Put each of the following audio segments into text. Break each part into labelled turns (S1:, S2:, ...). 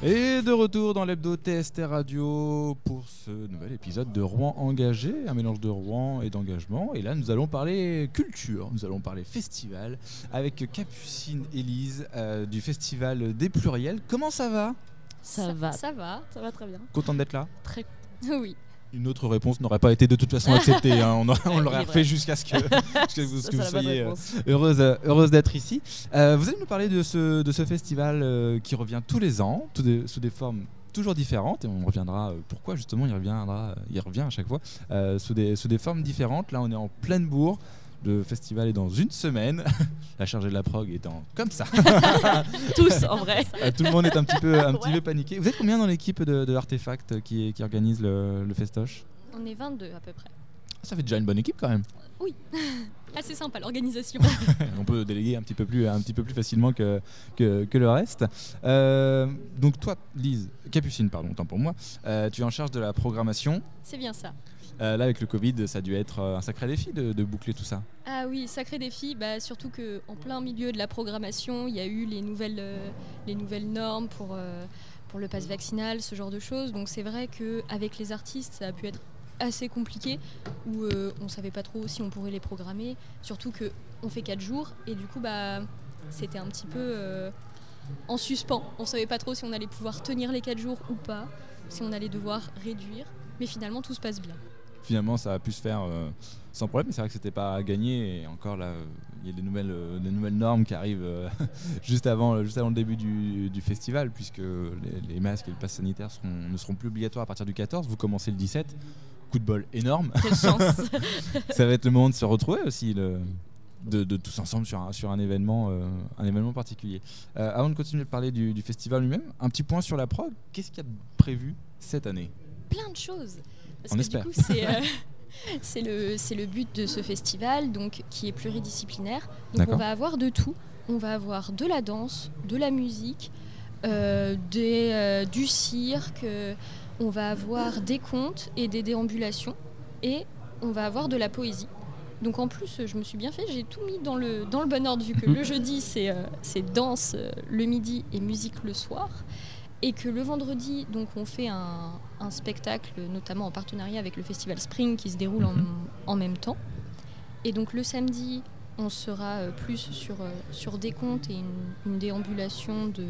S1: Et de retour dans l'hebdo TST Radio pour ce nouvel épisode de Rouen engagé, un mélange de Rouen et d'engagement. Et là, nous allons parler culture, nous allons parler festival avec Capucine Élise euh, du Festival des Pluriels. Comment ça va?
S2: Ça, va.
S3: Ça va, ça va très bien.
S1: Contente d'être là?
S2: Très.
S3: Oui.
S1: Une autre réponse n'aurait pas été de toute façon acceptée. hein. On, l'aurait refait jusqu'à ce que, vous,
S2: Ça,
S1: que soyez euh, heureuse, euh, heureuse d'être ici. Euh, vous allez nous parler de ce, de ce festival euh, qui revient tous les ans, tout sous des formes toujours différentes, et on reviendra euh, pourquoi justement il reviendra, il revient à chaque fois, sous, des, sous des formes différentes. Là on est en pleine bourre. Le festival est dans une semaine. La chargée de la prog étant comme ça.
S2: Tous en vrai.
S1: Euh, Tout le monde est un petit peu, un petit
S2: Ouais.
S1: peu paniqué. Vous êtes combien dans l'équipe de, de Artefact qui, qui organise le, le festoche?
S3: On est 22 à peu près.
S1: Ça fait déjà une bonne équipe quand même.
S3: Assez sympa l'organisation.
S1: on peut déléguer un petit peu plus, un petit peu plus facilement que, que, que le reste. Euh, donc toi, Lise, Capucine, pardon, tant pour moi, euh, tu es en charge de la programmation.
S3: C'est bien ça.
S1: Euh, là, avec le Covid, ça a dû être un sacré défi de, de boucler tout ça.
S3: Ah oui, sacré défi. Bah, surtout que en plein milieu de la programmation, il y a eu les nouvelles, les nouvelles normes pour, pour le pass vaccinal, ce genre de choses. Donc c'est vrai qu'avec les artistes, ça a pu être assez compliqué, où euh, on savait pas trop si on pourrait les programmer. Surtout que on fait 4 jours et du coup, bah, c'était un petit peu euh, en suspens. On savait pas trop si on allait pouvoir tenir les 4 jours ou pas, si on allait devoir réduire. Mais finalement, tout se passe bien.
S1: Finalement, ça a pu se faire euh, sans problème, mais c'est vrai que c'était pas à gagner. Et encore là, il y a des nouvelles, euh, des nouvelles normes qui arrivent euh, juste, avant, juste avant le début du, du festival, puisque les, les masques et le pass sanitaire seront- ne seront plus obligatoires à partir du 14. Vous commencez le 17. Coup de bol énorme.
S2: Quelle chance.
S1: ça va être le moment de se retrouver aussi, le- de, de tous ensemble sur un, sur un, événement, euh, un événement particulier. Euh, avant de continuer de parler du, du festival lui-même, un petit point sur la prog. Qu'est-ce qu'il y a de prévu cette année?
S3: Plein de choses. Parce
S1: On
S3: que
S1: espère.
S3: du coup, c'est euh, c'est le, c'est le but de ce festival, donc qui est pluridisciplinaire. Donc on va avoir de tout. On va avoir de la danse, de la musique, euh, des, euh, du cirque. euh, on va avoir des contes et des déambulations, et on va avoir de la poésie. Donc en plus, je me suis bien fait, j'ai tout mis dans le, dans le bon ordre, vu que le jeudi, c'est c'est danse le midi et musique le soir. Et que le vendredi, donc, on fait un, un spectacle, notamment en partenariat avec le festival Spring qui se déroule en,
S1: Mhm.
S3: en même temps. Et donc le samedi, on sera euh, plus sur, euh, sur des contes et une, une déambulation de...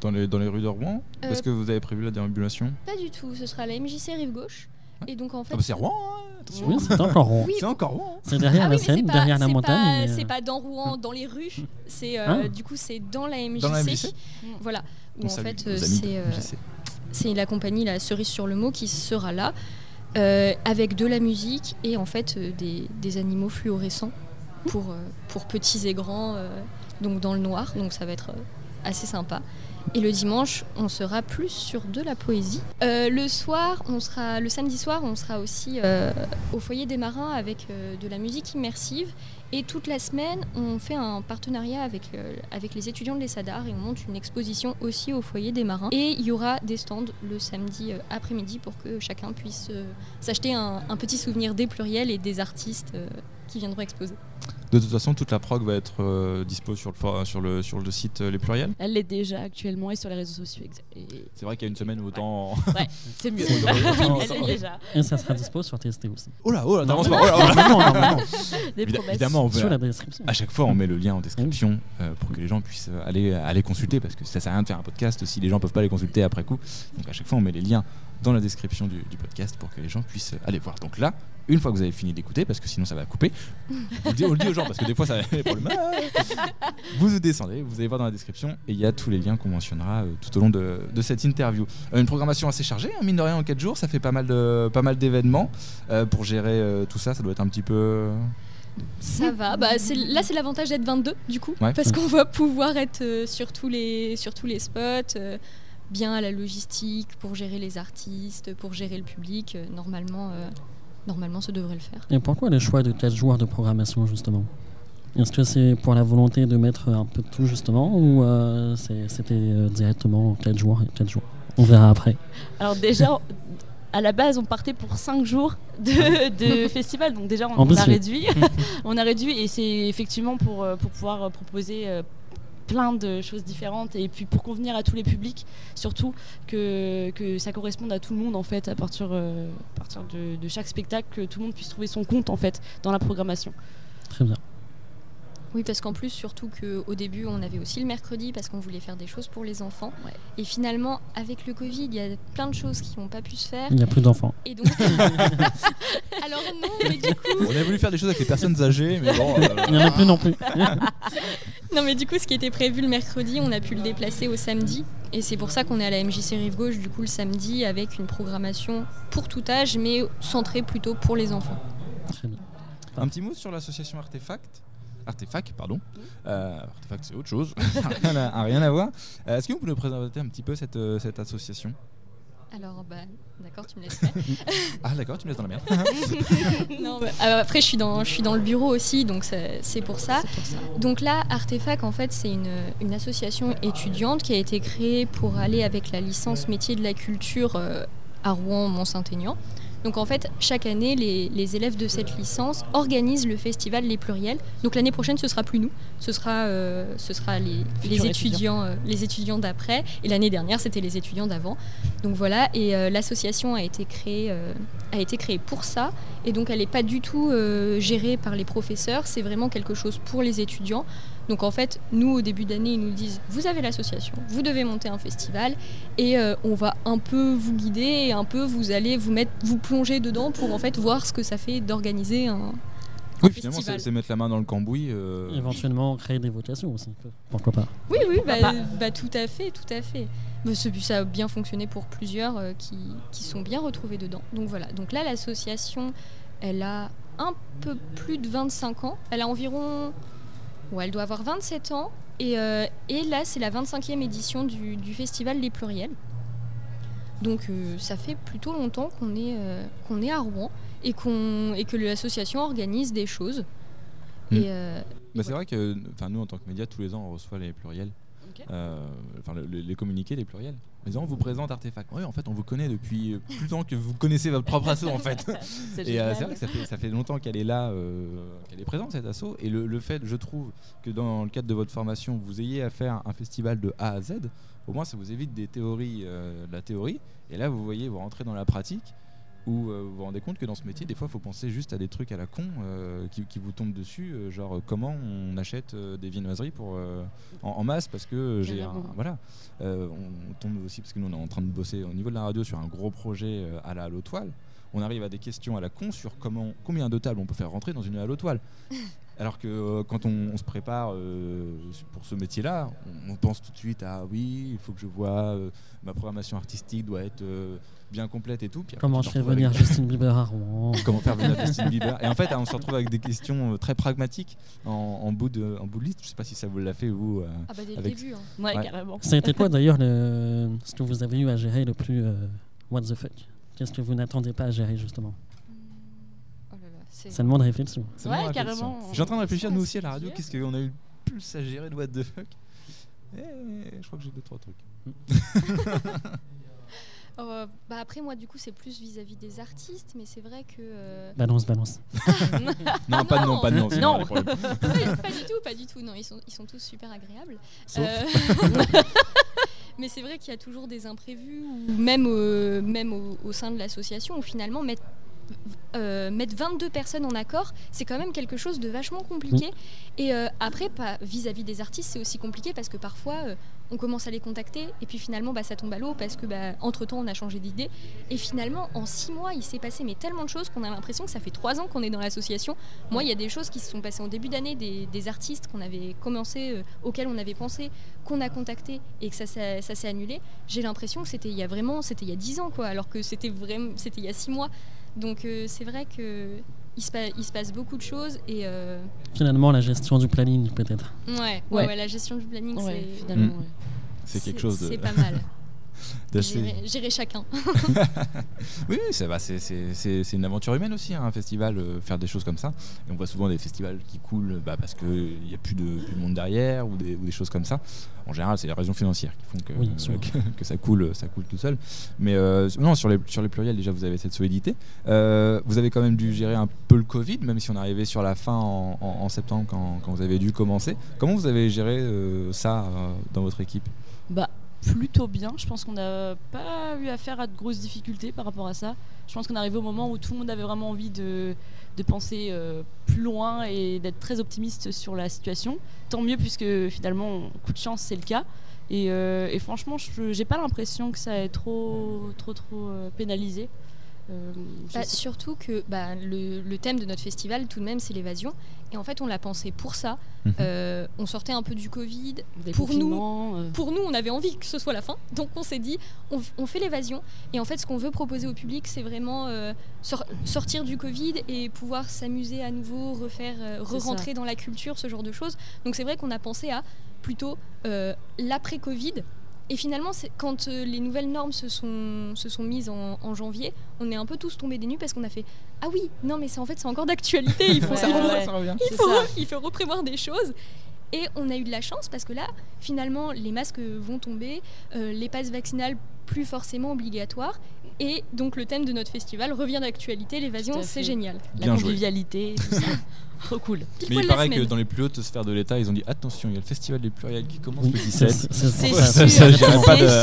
S1: dans les, dans les rues de Rouen
S3: Euh,
S1: Est-ce que vous avez prévu la déambulation?
S3: Pas du tout, ce sera la MJC Rive Gauche. Et donc en fait...
S1: ah bah C'est Rouen, hein.
S4: Oui, c'est encore rond.
S3: Oui,
S1: C'est encore Rouen. hein.
S4: C'est derrière
S3: Ah
S4: la
S3: oui, c'est
S4: Seine,
S3: pas-
S4: derrière la montagne. euh,
S3: C'est pas dans Rouen, dans les rues. C'est euh,
S4: Ah.
S3: du coup c'est dans la MJC.
S1: Dans la MJC
S3: Voilà. Où
S1: On
S3: en fait euh, c'est euh, c'est la compagnie la Cerise sur le mot qui sera là euh, avec de la musique et en fait des, des animaux fluorescents pour, pour petits et grands euh, donc dans le noir donc ça va être assez sympa et le dimanche on sera plus sur de la poésie Euh, le soir on sera le samedi soir on sera aussi euh, au foyer des marins avec euh, de la musique immersive et toute la semaine, on fait un partenariat avec, les étudiants de l'ESADAR et on monte une exposition aussi au foyer des marins. Et il y aura des stands le samedi après-midi pour que chacun puisse s'acheter un, petit souvenir des pluriels et des artistes qui viendront exposer.
S1: De toute façon, toute la prog va être euh, dispo sur le, for- sur, le, sur le site euh, Les Pluriels.
S2: Elle l'est déjà actuellement et sur les réseaux sociaux.
S1: C'est vrai qu'il y a une semaine, autant.
S2: C'est mieux.
S1: C'est autant-
S2: elle l'est déjà.
S4: Et ça sera dispo sur TST aussi.
S1: Oh là, oh là, t'avances pas. Oh là, oh là.
S4: non, non, non, non.
S2: Des
S1: Évid-
S2: promesses.
S1: Évidemment, on veut-
S4: Sur la description.
S1: À chaque fois, on met le lien en description euh, pour que les gens puissent euh, aller, aller consulter parce que ça sert à rien de faire un podcast si les gens peuvent pas les consulter après coup. Donc à chaque fois, on met les liens dans la description du, du podcast pour que les gens puissent aller voir. Donc là, une fois que vous avez fini d'écouter, parce que sinon ça va couper, on le dit, on le dit aux gens parce que des fois ça a des problèmes. Vous vous descendez, vous allez voir dans la description et il y a tous les liens qu'on mentionnera euh, tout au long de, de cette interview. Euh, une programmation assez chargée, hein, mine de rien, en 4 jours, ça fait pas mal de pas mal d'événements Euh, pour gérer euh, tout ça. Ça doit être un petit peu.
S3: Ça va, bah, là c'est l'avantage d'être 22 du coup,
S1: Ouais.
S3: parce qu'on va pouvoir être euh, sur, tous les, sur tous les spots, euh, bien à la logistique, pour gérer les artistes, pour gérer le public, euh, normalement, euh, normalement ça devrait le faire.
S4: Et pourquoi le choix de 4 jours de programmation, justement? Est-ce que c'est pour la volonté de mettre un peu de tout, justement, ou euh, c'était euh, directement 4 jours et 4 jours On verra après.
S2: Alors déjà, à la base, on partait pour 5 jours de, de festival. Donc déjà, on, on a réduit. on a réduit et c'est effectivement pour, pour pouvoir proposer plein de choses différentes et puis pour convenir à tous les publics, surtout que, que ça corresponde à tout le monde en fait à partir, euh, à partir de, de chaque spectacle, que tout le monde puisse trouver son compte en fait dans la programmation.
S4: Très bien.
S3: Oui, parce qu'en plus, surtout qu'au début, on avait aussi le mercredi parce qu'on voulait faire des choses pour les enfants.
S2: Ouais.
S3: Et finalement, avec le Covid, il y a plein de choses qui n'ont pas pu se faire.
S4: Il n'y a plus d'enfants.
S3: Et donc. Alors non, mais du coup.
S1: On a voulu faire des choses avec les personnes âgées, mais bon. euh,
S4: Il n'y en a plus non plus.
S3: Non, mais du coup, ce qui était prévu le mercredi, on a pu le déplacer au samedi. Et c'est pour ça qu'on est à la MJC Rive Gauche, du coup, le samedi, avec une programmation pour tout âge, mais centrée plutôt pour les enfants.
S4: Très bien.
S1: Un petit mot sur l'association Artefact. Artefact, pardon. Euh, Artefact, c'est autre chose. rien, à, rien à voir. Euh, Est-ce que vous pouvez nous présenter un petit peu cette, euh, cette association?
S3: Alors, bah, d'accord, tu me laisses faire.
S1: Ah, d'accord, tu me laisses dans la merde.
S3: non, bah, après, je suis, dans, je suis dans le bureau aussi, donc c'est pour ça.
S2: C'est pour ça.
S3: Donc là, Artefact, en fait, c'est une, une association étudiante qui a été créée pour aller avec la licence métier de la culture euh, à Rouen, Mont-Saint-Aignan. Donc en fait, chaque année, les, les élèves de cette licence organisent le festival Les Pluriels. Donc l'année prochaine, ce sera plus nous, ce sera, euh, ce sera les,
S2: Futurs
S3: les étudiants, euh, les étudiants d'après. Et l'année dernière, c'était les étudiants d'avant. Donc voilà, et euh, l'association a été créée, a été créée pour ça. Et donc elle n'est pas du tout gérée par les professeurs. C'est vraiment quelque chose pour les étudiants. Donc en fait, nous au début d'année, ils nous disent vous avez l'association, vous devez monter un festival et euh, on va un peu vous guider et un peu vous allez vous mettre, vous plonger dedans pour en fait voir ce que ça fait d'organiser un.
S1: Oui, finalement, c'est mettre la main dans le cambouis. euh,
S4: Éventuellement créer des votations aussi. Pourquoi pas
S3: Oui, oui, bah,
S2: pas
S3: bah, tout à fait, tout à fait. Mais ce- ça a bien fonctionné pour plusieurs euh, qui, qui sont bien retrouvés dedans. Donc voilà. Donc là, l'association, elle a un peu plus de 25 ans. Elle a environ. Ouais, elle doit avoir 27 ans. Et, euh, et là, c'est la 25e édition du, du festival Les Pluriels. Donc euh, ça fait plutôt longtemps qu'on est, euh, qu'on est à Rouen et, qu'on, et que l'association organise des choses.
S1: Mm.
S3: Et, euh,
S1: bah, c'est vrai que nous, en tant que média, tous les ans, on reçoit les pluriels. Euh, enfin, le- le- les communiqués, les pluriels. Gens on vous présente Artefact. Oui, en fait, on vous connaît depuis plus longtemps que vous connaissez votre propre asso, en fait.
S2: C'est
S1: Et euh, c'est vrai que ça fait, ça fait longtemps qu'elle est là, euh, qu'elle est présente cette asso. Et le, le fait, je trouve, que dans le cadre de votre formation, vous ayez à faire un festival de A à Z, au moins ça vous évite des théories, de la théorie. Et là, vous voyez, vous rentrez dans la pratique, où euh, vous vous rendez compte que dans ce métier, des fois, il faut penser juste à des trucs à la con euh, qui, qui vous tombent dessus, euh, genre comment on achète des viennoiseries pour, en, en masse parce que j'ai un, voilà. On, on tombe aussi parce que nous on est en train de bosser au niveau de la radio sur un gros projet à la halo toile on arrive à des questions à la con sur comment, combien de tables on peut faire rentrer dans une halo toile. Alors que euh, quand on, on se prépare euh, pour ce métier-là, on, on pense tout de suite à oui, il faut que je vois, euh, ma programmation artistique doit être euh, bien complète et tout. Puis après,
S4: Comment je fais venir
S1: avec-
S4: Justin Bieber à Rouen
S1: Comment faire venir Justin Bieber Et en fait, on se retrouve avec des questions très pragmatiques en, en bout, de, en bout de liste. Je sais pas si ça vous l'a fait vous. euh,
S3: ah bah dès
S1: Avec-
S3: le début. hein.
S2: Ouais,
S1: Ouais.
S2: carrément.
S4: Ça a été quoi d'ailleurs le... ce que vous avez eu à gérer le plus euh, what the fuck? Qu'est-ce que vous n'attendez pas à gérer justement
S3: Oh là là, c'est-
S4: Ça demande réflexion.
S2: Ouais, carrément.
S1: Suis en train de réfléchir, nous aussi à la radio, qu'est-ce qu'on a eu le plus à gérer de what the fuck Eh, Je crois que j'ai deux, trois trucs.
S3: Euh, bah après moi du coup c'est plus vis-à-vis des artistes mais c'est vrai que euh,
S4: Balance, balance.
S1: Non, pas de nom, pas de
S2: Non.
S3: pas, pas du tout pas du tout non ils sont, ils sont tous super agréables
S1: Sauf-
S3: Euh, mais c'est vrai qu'il y a toujours des imprévus au, même au, au sein de l'association où finalement mettre euh, mettre 22 personnes en accord, c'est quand même quelque chose de vachement compliqué. Et euh, après, vis-à-vis des artistes, c'est aussi compliqué parce que parfois, euh, on commence à les contacter et puis finalement, bah, ça tombe à l'eau parce que, bah, entre temps, on a changé d'idée. Et finalement, en six mois, il s'est passé mais tellement de choses qu'on a l'impression que ça fait trois ans qu'on est dans l'association. Moi, il y a des choses qui se sont passées en début d'année, des, des artistes qu'on avait commencé, euh, auxquels on avait pensé, qu'on a contacté et que ça, s'est- ça s'est annulé. J'ai l'impression que c'était il y a vraiment, c'était il y a dix ans, quoi, alors que c'était vraiment, c'était il y a six mois. Donc euh, c'est vrai que il se, pa- il se passe beaucoup de choses et euh,
S4: Finalement, la gestion du planning peut-être.
S3: ouais, ouais,
S2: Ouais.
S3: ouais, la gestion du planning,
S2: Ouais,
S3: c'est
S2: finalement.
S1: Mm.
S2: ouais.
S1: C'est quelque chose de.
S3: C'est pas mal. Gérer, gérer chacun.
S1: Oui, oui, ça va, c'est- c'est c'est- c'est une aventure humaine aussi, hein, un festival, euh, faire des choses comme ça. Et on voit souvent des festivals qui coulent bah, parce qu'il n'y a plus de, plus de monde derrière ou des, ou des choses comme ça. En général, c'est les raisons financières qui font que,
S4: Oui,
S1: que, que ça, coule, ça coule tout seul. Mais euh, non, sur les, sur les pluriels, déjà, vous avez cette solidité. Euh, vous avez quand même dû gérer un peu le Covid, même si on est arrivé sur la fin en, en- en septembre quand, quand vous avez dû commencer. Comment vous avez géré euh, ça euh, dans votre équipe?
S2: Bah, plutôt bien. Je pense qu'on n'a pas eu affaire à de grosses difficultés par rapport à ça. Je pense qu'on est arrivé au moment où tout le monde avait vraiment envie de, de penser euh, plus loin et d'être très optimiste sur la situation. Tant mieux, puisque finalement, coup de chance, c'est le cas. Et, euh, franchement, je j'ai pas l'impression que ça ait trop, trop, trop euh, pénalisé. Euh,
S3: Bah, surtout que bah, le, le thème de notre festival, tout de même, c'est l'évasion. Et en fait, on l'a pensé pour ça.
S1: Mhm.
S3: Euh, on sortait un peu du Covid.
S2: des
S3: pour nous,
S2: euh,
S3: Pour nous, on avait envie que ce soit la fin. Donc, on s'est dit, on, on fait l'évasion. Et en fait, ce qu'on veut proposer au public, c'est vraiment euh, sor- sortir du Covid et pouvoir s'amuser à nouveau, refaire, euh, re-rentrer dans la culture, ce genre de choses. Donc, c'est vrai qu'on a pensé à plutôt euh, l'après-Covid. Et finalement, quand euh, les nouvelles normes se sont, se sont mises en, en janvier, on est un peu tous tombés des nues parce qu'on a fait Ah oui, non, mais c'est en fait, c'est encore d'actualité. Il faut,
S2: Ouais,
S3: il faut-
S2: ouais.
S1: ça revient.
S3: il
S2: C'est
S3: faut,
S2: ça.
S3: il faut reprévoir des choses. Et on a eu de la chance parce que là, finalement, les masques vont tomber, euh, les passes vaccinales plus forcément obligatoires. Et donc le thème de notre festival revient d'actualité, l'évasion, c'est génial.
S2: la
S1: Bien
S2: convivialité, tout ça. Trop cool.
S3: Pile
S1: Mais il paraît que dans les plus hautes sphères de l'État, ils ont dit attention, il y a le festival des pluriels qui commence
S4: Oui,
S1: le
S4: c'est
S1: 17.
S4: c'est-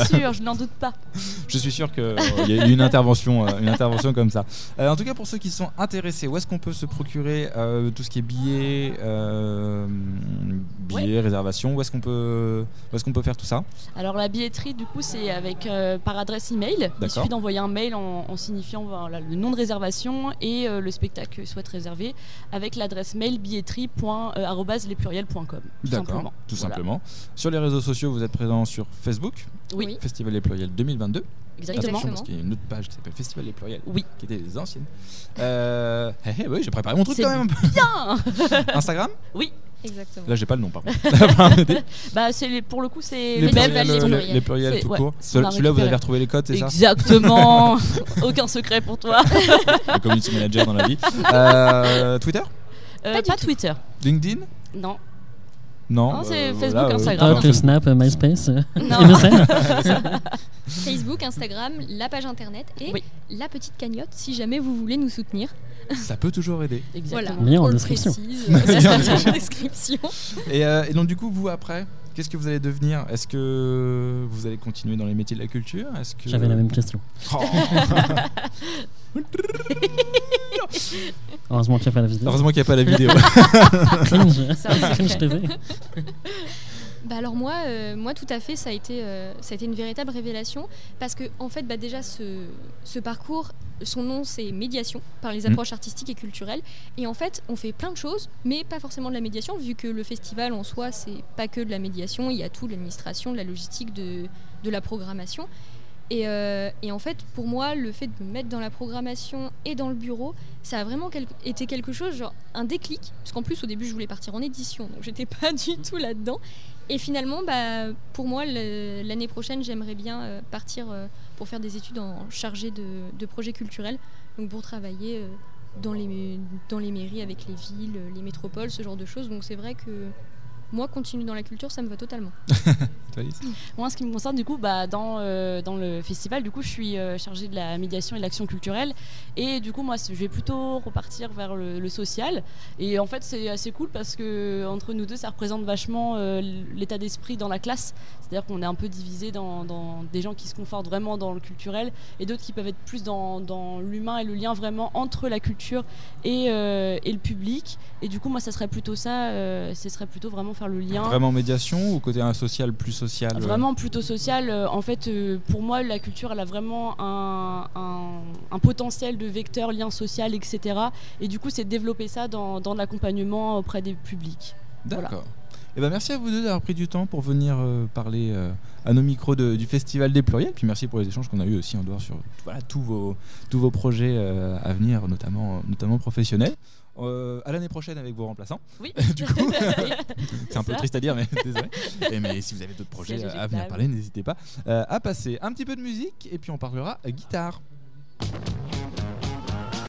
S2: sûr, je n'en doute pas.
S1: Je suis sûr qu'il y a eu une intervention, euh, une intervention comme ça. Euh, en tout cas, pour ceux qui sont intéressés, où est-ce qu'on peut se procurer euh, tout ce qui est billets, euh, billets, réservations Où est-ce qu'on peut, où est-ce qu'on peut faire tout ça?
S2: Alors la billetterie, du coup, c'est avec euh, par adresse email. Il suffit d'envoyer un mail en, en signifiant voilà, le nom de réservation et euh, le spectacle que souhaite réserver avec l'adresse mail billetterie.lespluriels.com. Tout
S1: D'accord,
S2: simplement.
S1: tout
S2: Voilà.
S1: simplement. Sur les réseaux sociaux, vous êtes présent sur Facebook,
S2: Oui.
S1: Festival des Pluriels 2022.
S2: exactement.
S1: Attention, parce qu'il y a une autre page qui s'appelle Festival des Pluriels,
S2: Oui.
S1: qui était les anciennes. Euh, hé, hé, oui, j'ai préparé mon truc quand même.
S2: Bien
S1: Instagram?
S2: Oui,
S3: Exactement.
S1: Là, j'ai pas le nom, par contre.
S2: bah, c'est les- pour le coup, c'est
S1: les, pluriels, euh, les- les pluriels
S2: C'est-
S1: tout
S2: ouais,
S1: court. Celui-là, vous avez retrouvé les codes, c'est ça?
S2: Exactement. Aucun secret pour toi.
S1: Le community manager dans la vie. Euh, Twitter?
S2: Euh,
S3: Pas
S2: pas. Twitter.
S1: LinkedIn?
S2: Non.
S1: Non.
S2: Non, c'est
S1: euh,
S2: Facebook,
S1: là, euh,
S2: Instagram.
S4: TikTok, Snap, MySpace, euh,
S2: Non.
S4: MSN.
S3: Facebook, Instagram, la page internet et
S2: Oui.
S3: la petite cagnotte si jamais vous voulez nous soutenir.
S1: Ça peut toujours aider.
S3: Voilà,
S2: Exactement.
S3: Précise.
S1: Lien en description.
S3: en description.
S1: Et, euh, et donc, du coup, vous, après, qu'est-ce que vous allez devenir? Est-ce que vous allez continuer dans les métiers de la culture? Est-ce que...
S4: J'avais la même question.
S1: Oh.
S4: Heureusement qu'il n'y a pas la vidéo.
S1: Heureusement qu'il n'y a pas la vidéo.
S4: Cringe. TV.
S3: Bah alors moi, euh, moi tout à fait, ça a été, euh, ça a été une véritable révélation parce que en fait, bah déjà ce, ce parcours, son nom c'est médiation par les
S1: Mhm.
S3: approches artistiques et culturelles. Et en fait, on fait plein de choses, mais pas forcément de la médiation, vu que le festival en soi, c'est pas que de la médiation, il y a tout, l'administration, de la logistique, de, de la programmation. Et, euh, et en fait, pour moi, le fait de me mettre dans la programmation et dans le bureau, ça a vraiment été quelque chose, genre un déclic. Parce qu'en plus, au début, je voulais partir en édition, donc j'étais pas du tout là-dedans. Et finalement, bah, pour moi, l'année prochaine, j'aimerais bien euh, partir euh, pour faire des études en chargé de, projets culturels, donc pour travailler dans, les, dans les mairies avec les villes, les métropoles, ce genre de choses. Donc c'est vrai que moi, continuer dans la culture, ça me va totalement.
S1: Alice
S2: Moi, en ce qui me concerne, du coup, bah, dans, euh, dans le festival, du coup, je suis euh, chargée de la médiation et de l'action culturelle. Et du coup, moi, je vais plutôt repartir vers le, le social. Et en fait, c'est assez cool parce que entre nous deux, ça représente vachement euh, l'état d'esprit dans la classe. C'est-à-dire qu'on est un peu divisé dans, dans des gens qui se confortent vraiment dans le culturel et d'autres qui peuvent être plus dans, dans l'humain et le lien vraiment entre la culture et, euh, et le public. Et du coup, moi, ça serait plutôt ça. euh, ce serait plutôt vraiment faire le lien.
S1: Vraiment médiation ou côté un social plus social euh,
S2: Vraiment plutôt social. Euh, En fait, euh, pour moi, la culture, elle a vraiment un, un- un potentiel de vecteur, lien social, etc. Et du coup, c'est de développer ça dans, dans l'accompagnement auprès des publics.
S1: D'accord.
S2: Voilà.
S1: Eh ben merci à vous deux d'avoir pris du temps pour venir euh, parler euh, à nos micros de- du Festival des Pluriels. Puis merci pour les échanges qu'on a eu aussi en dehors sur voilà, tous, vos, tous vos projets euh, à venir, notamment, notamment professionnels. Euh, à l'année prochaine avec vos remplaçants.
S2: Oui.
S1: du coup, c'est un peu triste à dire, mais désolé. Et mais si vous avez d'autres projets
S2: Siège
S1: à venir parler, n'hésitez pas euh, à passer un petit peu de musique et puis on parlera euh, guitare.